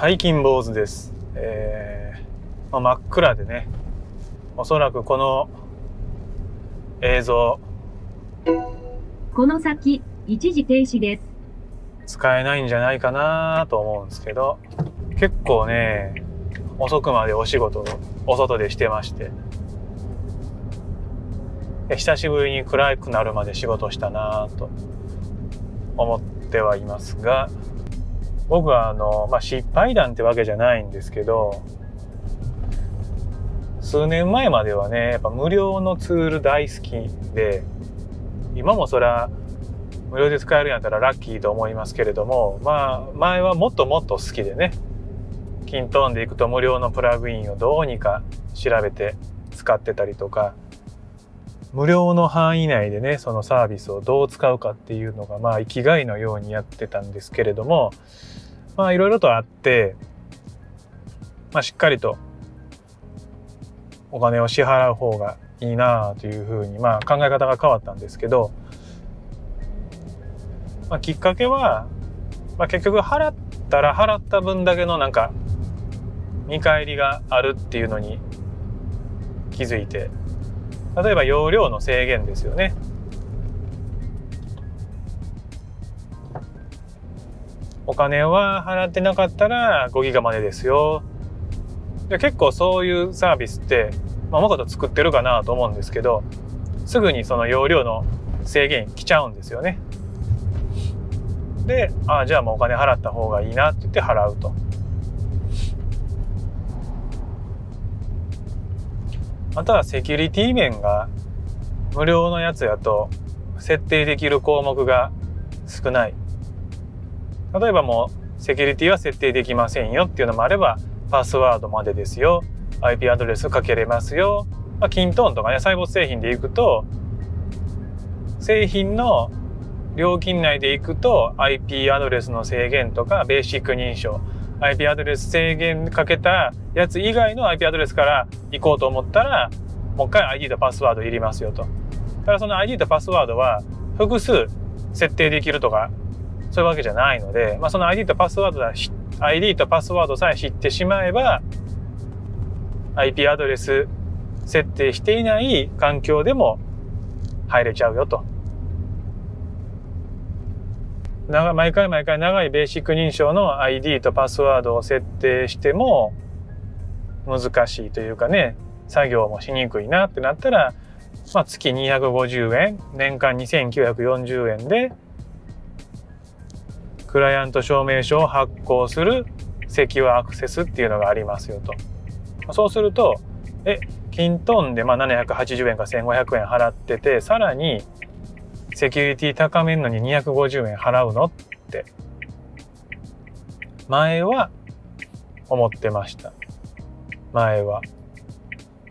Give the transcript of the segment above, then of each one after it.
ハイキン坊主です。えーまあ、真っ暗でね、おそらくこの映像この先、一時停止です。使えないんじゃないかなと思うんですけど、結構ね、遅くまでお仕事をお外でしてまして、で久しぶりに暗くなるまで仕事したなと思ってはいますが、僕はあの、まあ、失敗談ってわけじゃないんですけど、数年前まではね、やっぱ無料のツール大好きで、今もそれは無料で使えるんやったらラッキーと思いますけれども、まあ、前はもっともっと好きでね、キントンでいくと無料のプラグインをどうにか調べて使ってたりとか、無料の範囲内でね、そのサービスをどう使うかっていうのが、まあ、生きがいのようにやってたんですけれども、まあ、いろいろとあって、まあ、しっかりとお金を支払う方がいいなあというふうに、まあ、考え方が変わったんですけど、まあ、きっかけは、まあ、結局払ったら払った分だけのなんか見返りがあるっていうのに気づいて例えば容量の制限ですよね。お金は払ってなかったら5ギガまでですよ。で結構そういうサービスって、まあ、もこと作ってるかなと思うんですけどすぐにその容量の制限来ちゃうんですよね。で、ああ、じゃあもうお金払った方がいいなって言って払うと。あとはセキュリティ面が無料のやつやと設定できる項目が少ない。例えばもうセキュリティは設定できませんよっていうのもあればパスワードまでですよ。IP アドレスかけれますよ。まあ、キントーンとかね、細胞製品でいくと製品の料金内でいくと IP アドレスの制限とかベーシック認証 IP アドレス制限かけたやつ以外の IP アドレスから行こうと思ったらもう一回 ID とパスワードいりますよとただその ID とパスワードは複数設定できるとかそういうわけじゃないので、まあ、その ID とパスワードだ ID とパスワードさえ知ってしまえば IP アドレス設定していない環境でも入れちゃうよと。長毎回毎回長いベーシック認証の ID とパスワードを設定しても難しいというかね作業もしにくいなってなったら、まあ、月250円年間2940円でクライアント証明書を発行するセキュアアクセスっていうのがありますよと。そうするとえキントンでまあ780円か1500円払っててさらにセキュリティ高めんのに250円払うのって前は思ってました前は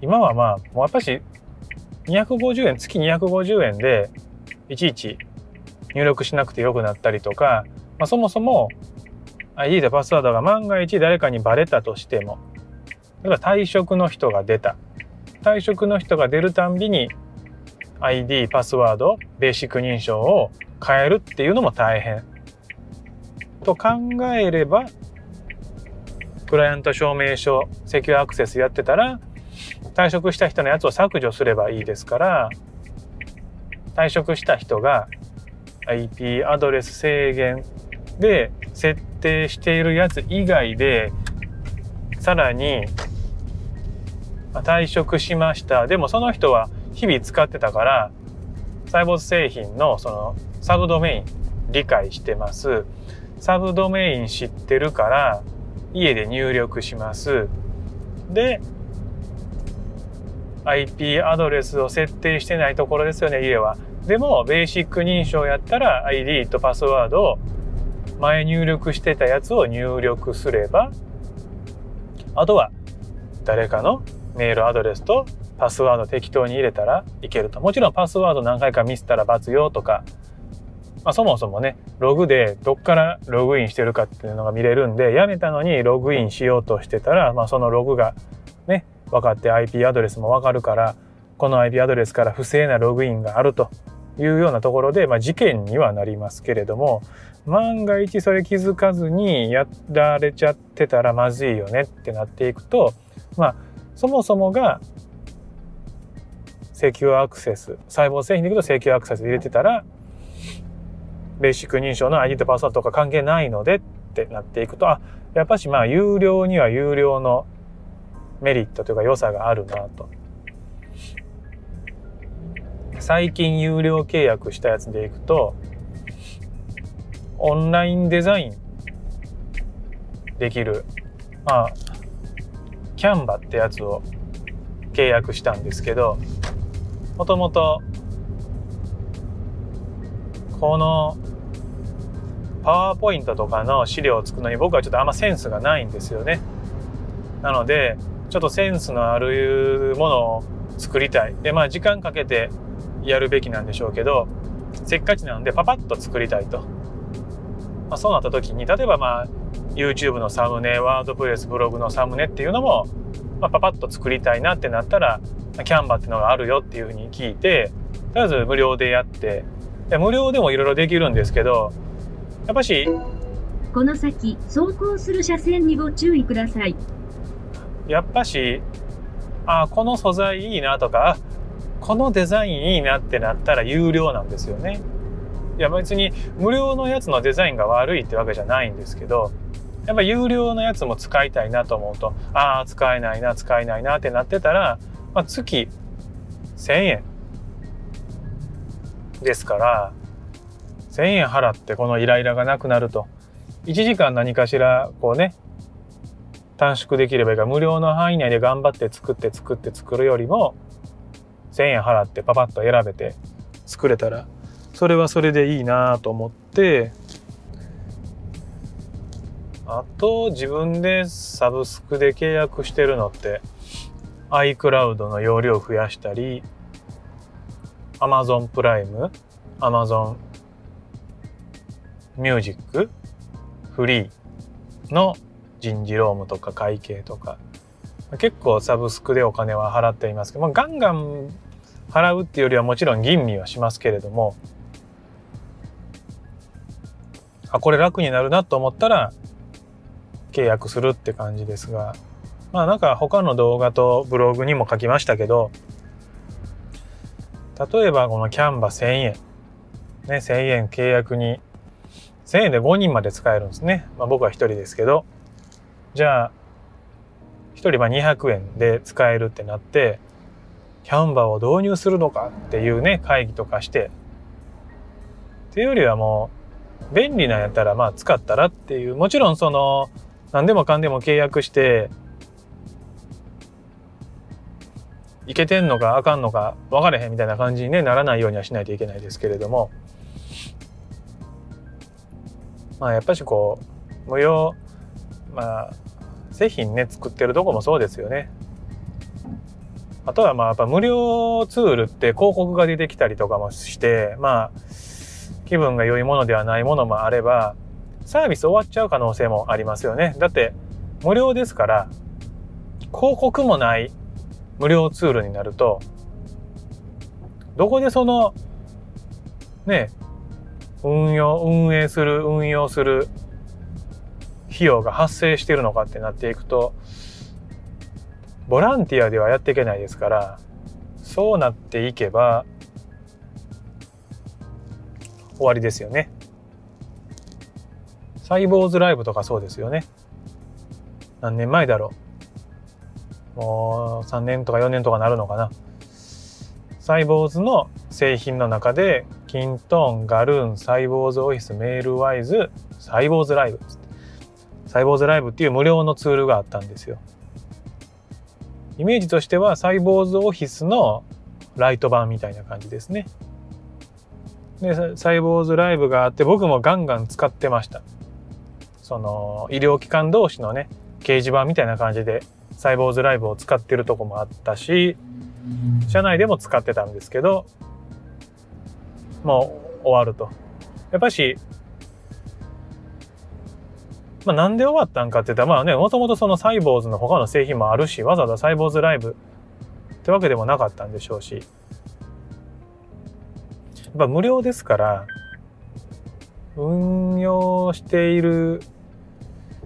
今はまあもうやっぱし250円月250円でいちいち入力しなくてよくなったりとか、まあ、そもそも ID とパスワードが万が一誰かにバレたとしても例えば退職の人が出た。退職の人が出るたんびに ID パスワードベーシック認証を変えるっていうのも大変。と考えればクライアント証明書セキュアアクセスやってたら退職した人のやつを削除すればいいですから退職した人が IP アドレス制限で設定しているやつ以外でさらに退職しました。でもその人は日々使ってたからサイボーズ製品のそのサブドメイン理解してます。サブドメイン知ってるから家で入力します。で IP アドレスを設定してないところですよね家は。でもベーシック認証やったら ID とパスワードを前入力してたやつを入力すればあとは誰かのメールアドレスとパスワード適当に入れたらいけると。もちろんパスワード何回かミスったら罰よとか、まあ、そもそもね、ログでどっからログインしてるかっていうのが見れるんで、やめたのにログインしようとしてたら、まあ、そのログがね、分かって IP アドレスも分かるから、この IP アドレスから不正なログインがあるというようなところで、まあ、事件にはなりますけれども万が一それ気づかずにやられちゃってたらまずいよねってなっていくとまあそもそもがセキュアアクセス細胞製品でいくとセキュアアクセス入れてたらベーシック認証の ID とパスワードとか関係ないのでってなっていくとあやっぱしまあ有料には有料のメリットというか良さがあるなと。最近有料契約したやつでいくとオンラインデザインできるまあキャンバってやつを契約したんですけどもともとこのパワーポイントとかの資料を作るのに僕はちょっとあんまセンスがないんですよね。なのでちょっとセンスのあるものを作りたい。でまあ時間かけてやるべきなんでしょうけどせっかちなのでパパッと作りたいと。まあ、そうなった時に例えばまあ YouTube のサムネワードプレスブログのサムネっていうのも、まあ、パパッと作りたいなってなったらキャンバっていうのがあるよっていうふうに聞いてとりあえず無料でやってで無料でもいろいろできるんですけどやっぱしこの先、走行する車線にご注意ください。やっぱしあこの素材いいなとかあこのデザインいいなってなったら有料なんですよね。いや別に無料のやつのデザインが悪いってわけじゃないんですけどやっぱ有料のやつも使いたいなと思うとああ使えないな使えないなってなってたら、まあ、月1,000円ですから1,000円払ってこのイライラがなくなると1時間何かしらこうね短縮できればいいから無料の範囲内で頑張って作って作って作るよりも1,000円払ってパパッと選べて作れたらそれはそれでいいなと思ってあと自分でサブスクで契約してるのって iCloud の容量を増やしたり Amazon プライム Amazon ミュージックフリーの人事労務とか会計とか結構サブスクでお金は払っていますけど、まあ、ガンガン払うっていうよりはもちろん吟味はしますけれどもあこれ楽になるなと思ったら契約するって感じですが。まあなんか他の動画とブログにも書きましたけど例えばこのキャンバ1000円。ね1000円契約に1000円で5人まで使えるんですね、まあ、僕は1人ですけど。じゃあ1人は200円で使えるってなってキャンバーを導入するのかっていうね会議とかして。っていうよりはもう便利なんやったらまあ使ったらっていうもちろんその何でもかんでも契約していけてんのかあかんのか分かれへんみたいな感じに、ね、ならないようにはしないといけないですけれどもまあやっぱしこう無料まあ製品ね作ってるとこもそうですよね。あとはまあやっぱ無料ツールって広告が出てきたりとかもしてまあ気分が良いものではないものもあればサービス終わっちゃう可能性もありますよね。だって無料ですから広告もない無料ツールになるとどこでそのね運用運営する運用する費用が発生してるのかってなっていくとボランティアではやっていけないですからそうなっていけば終わりですよね。サイボーズライブとかそうですよね。何年前だろう。もう3年とか4年とかなるのかな。サイボーズの製品の中で、キントーン、ガルーン、サイボーズオフィス、メールワイズ、サイボーズライブサイボーズライブっていう無料のツールがあったんですよ。イメージとしてはサイボーズオフィスのライト版みたいな感じですね。で、サイボーズライブがあって僕もガンガン使ってました。その医療機関同士のね、掲示板みたいな感じでサイボーズライブを使ってるとこもあったし、社内でも使ってたんですけど、もう終わると。やっぱし、まあ、なんで終わったんかって言ったら、まあね、もともとそのサイボーズの他の製品もあるし、わざわざサイボーズライブってわけでもなかったんでしょうし、っぱ無料ですから運用している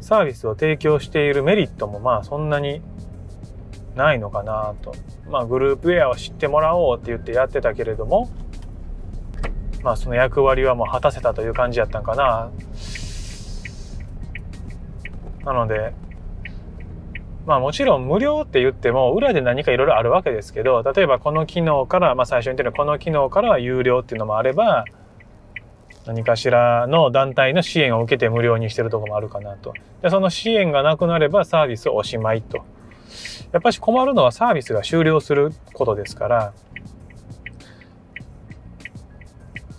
サービスを提供しているメリットもまあそんなにないのかなと。まあグループウェアを知ってもらおうって言ってやってたけれども、まあその役割はもう果たせたという感じやったんかな。なので、まあもちろん無料って言っても裏で何かいろいろあるわけですけど、例えばこの機能から、まあ最初に言ってるこの機能からは有料っていうのもあれば、何かしらの団体の支援を受けて無料にしてるとこもあるかなと。で、その支援がなくなればサービスおしまいと。やっぱし困るのはサービスが終了することですから、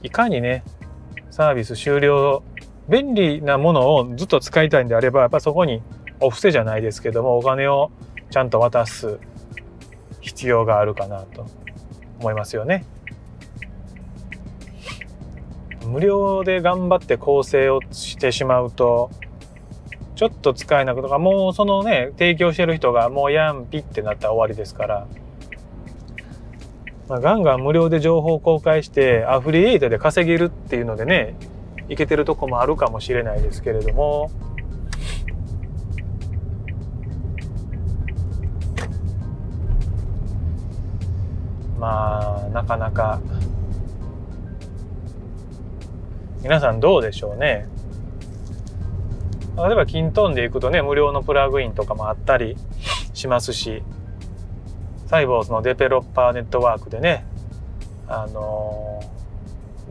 いかにね、サービス終了、便利なものをずっと使いたいんであれば、やっぱそこにお布施じゃないですけども、お金をちゃんと渡す必要があるかなと思いますよね。無料で頑張って構成をしてしまうとちょっと使えなくとかもうそのね提供してる人がもうやんぴってなったら終わりですから、まあ、ガンガン無料で情報公開してアフリエイトで稼げるっていうのでねいけてるとこもあるかもしれないですけれどもまあなかなか。皆さんどうでしょうね。例えばキントンで行くとね無料のプラグインとかもあったりしますしサイボーズのデベロッパーネットワークでねあの、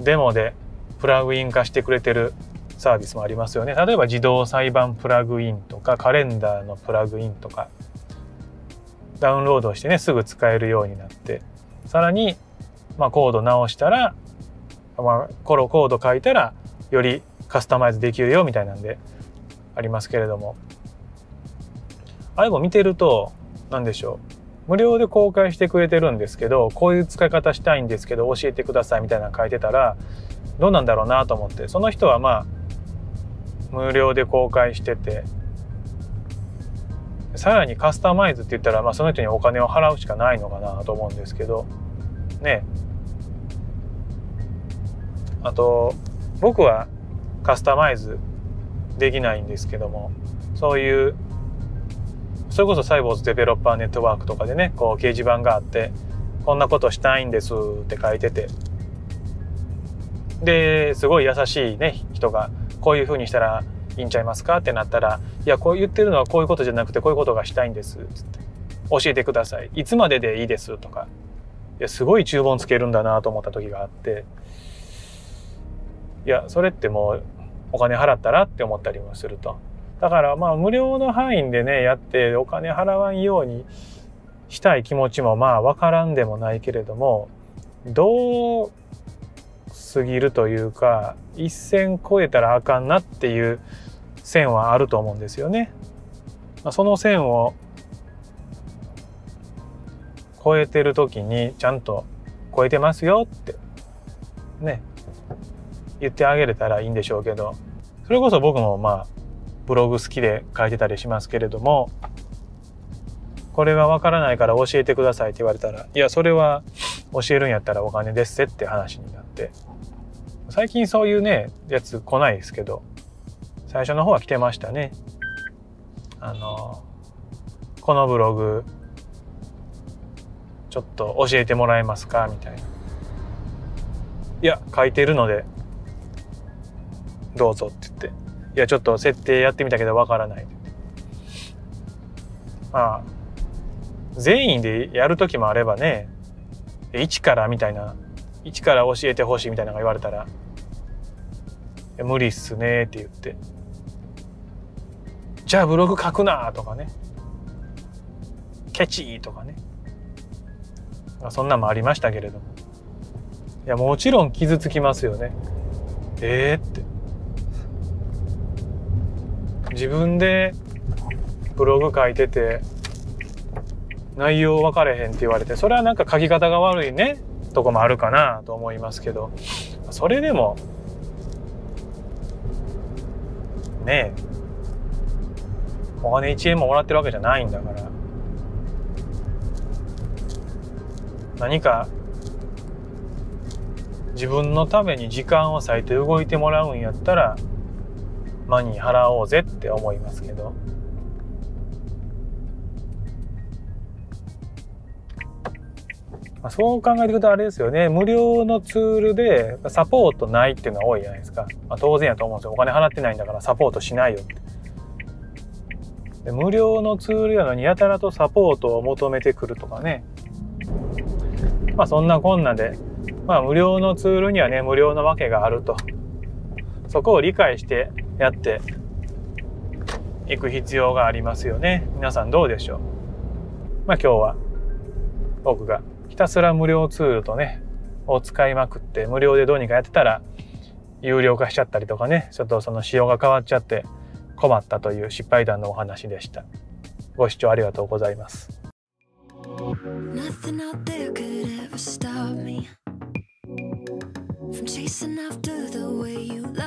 デモでプラグイン化してくれてるサービスもありますよね。例えば自動裁判プラグインとかカレンダーのプラグインとかダウンロードしてねすぐ使えるようになってさらに、まあ、コード直したらまあ、コロコード書いたらよりカスタマイズできるよみたいなんでありますけれども。あれも見てると何でしょう。無料で公開してくれてるんですけどこういう使い方したいんですけど教えてくださいみたいなの書いてたらどうなんだろうなと思って。その人はまあ無料で公開しててさらにカスタマイズって言ったら、まあ、その人にお金を払うしかないのかなと思うんですけど。ね。あと僕はカスタマイズできないんですけどもそういうそれこそサイボーズデベロッパーネットワークとかでねこう掲示板があってこんなことしたいんですって書いてて。ですごい優しいね人がこういうふうにしたらいいんちゃいますか？ってなったらいやこう言ってるのはこういうことじゃなくてこういうことがしたいんです。つって教えてください。いつまででいいです？とか。いやすごい注文つけるんだなと思った時があって。いやそれってもうお金払ったらって思ったりもすると。だからまあ無料の範囲でねやってお金払わんようにしたい気持ちもまあ分からんでもないけれどもどう過ぎるというか一線超えたらあかんなっていう線はあると思うんですよね。その線を超えてる時にちゃんと超えてますよってね言ってあげれたらいいんでしょうけどそれこそ僕もまあブログ好きで書いてたりしますけれどもこれがわからないから教えてくださいって言われたらいやそれは教えるんやったらお金ですって話になって最近そういうねやつ来ないですけど最初の方は来てましたね。あのこのブログちょっと教えてもらえますか？みたいな。いや書いてるのでどうぞって言って、いや、ちょっと設定やってみたけどわからない。まあ、全員でやる時もあればね、一からみたいな、一から教えてほしいみたいなのが言われたら、無理っすねって言って、じゃあブログ書くなとかね、ケチとかね、そんなんもありましたけれども。いや、もちろん傷つきますよね。ええー、って。自分でブログ書いてて内容分かれへんって言われてそれはなんか書き方が悪いねとこもあるかなと思いますけどそれでもねえお金1円ももらってるわけじゃないんだから。何か自分のために時間を割いて動いてもらうんやったらマニー払おうぜって思いますけど。まあ、そう考えていくとあれですよね。無料のツールでサポートないっていうのは多いじゃないですか、まあ、当然やと思うんですよ。お金払ってないんだからサポートしないよって。で無料のツールやのにやたらとサポートを求めてくるとかね。まあそんなこんなで。まあ無料のツールにはね無料のわけがあると。そこを理解してやっていく必要がありますよね。皆さんどうでしょう？まあ今日は僕がひたすら無料ツールとねを使いまくって無料でどうにかやってたら有料化しちゃったりとかねちょっとその仕様が変わっちゃって困ったという失敗談のお話でしたご視聴ありがとうございます Nothing out there could ever stop me from chasing after the way you love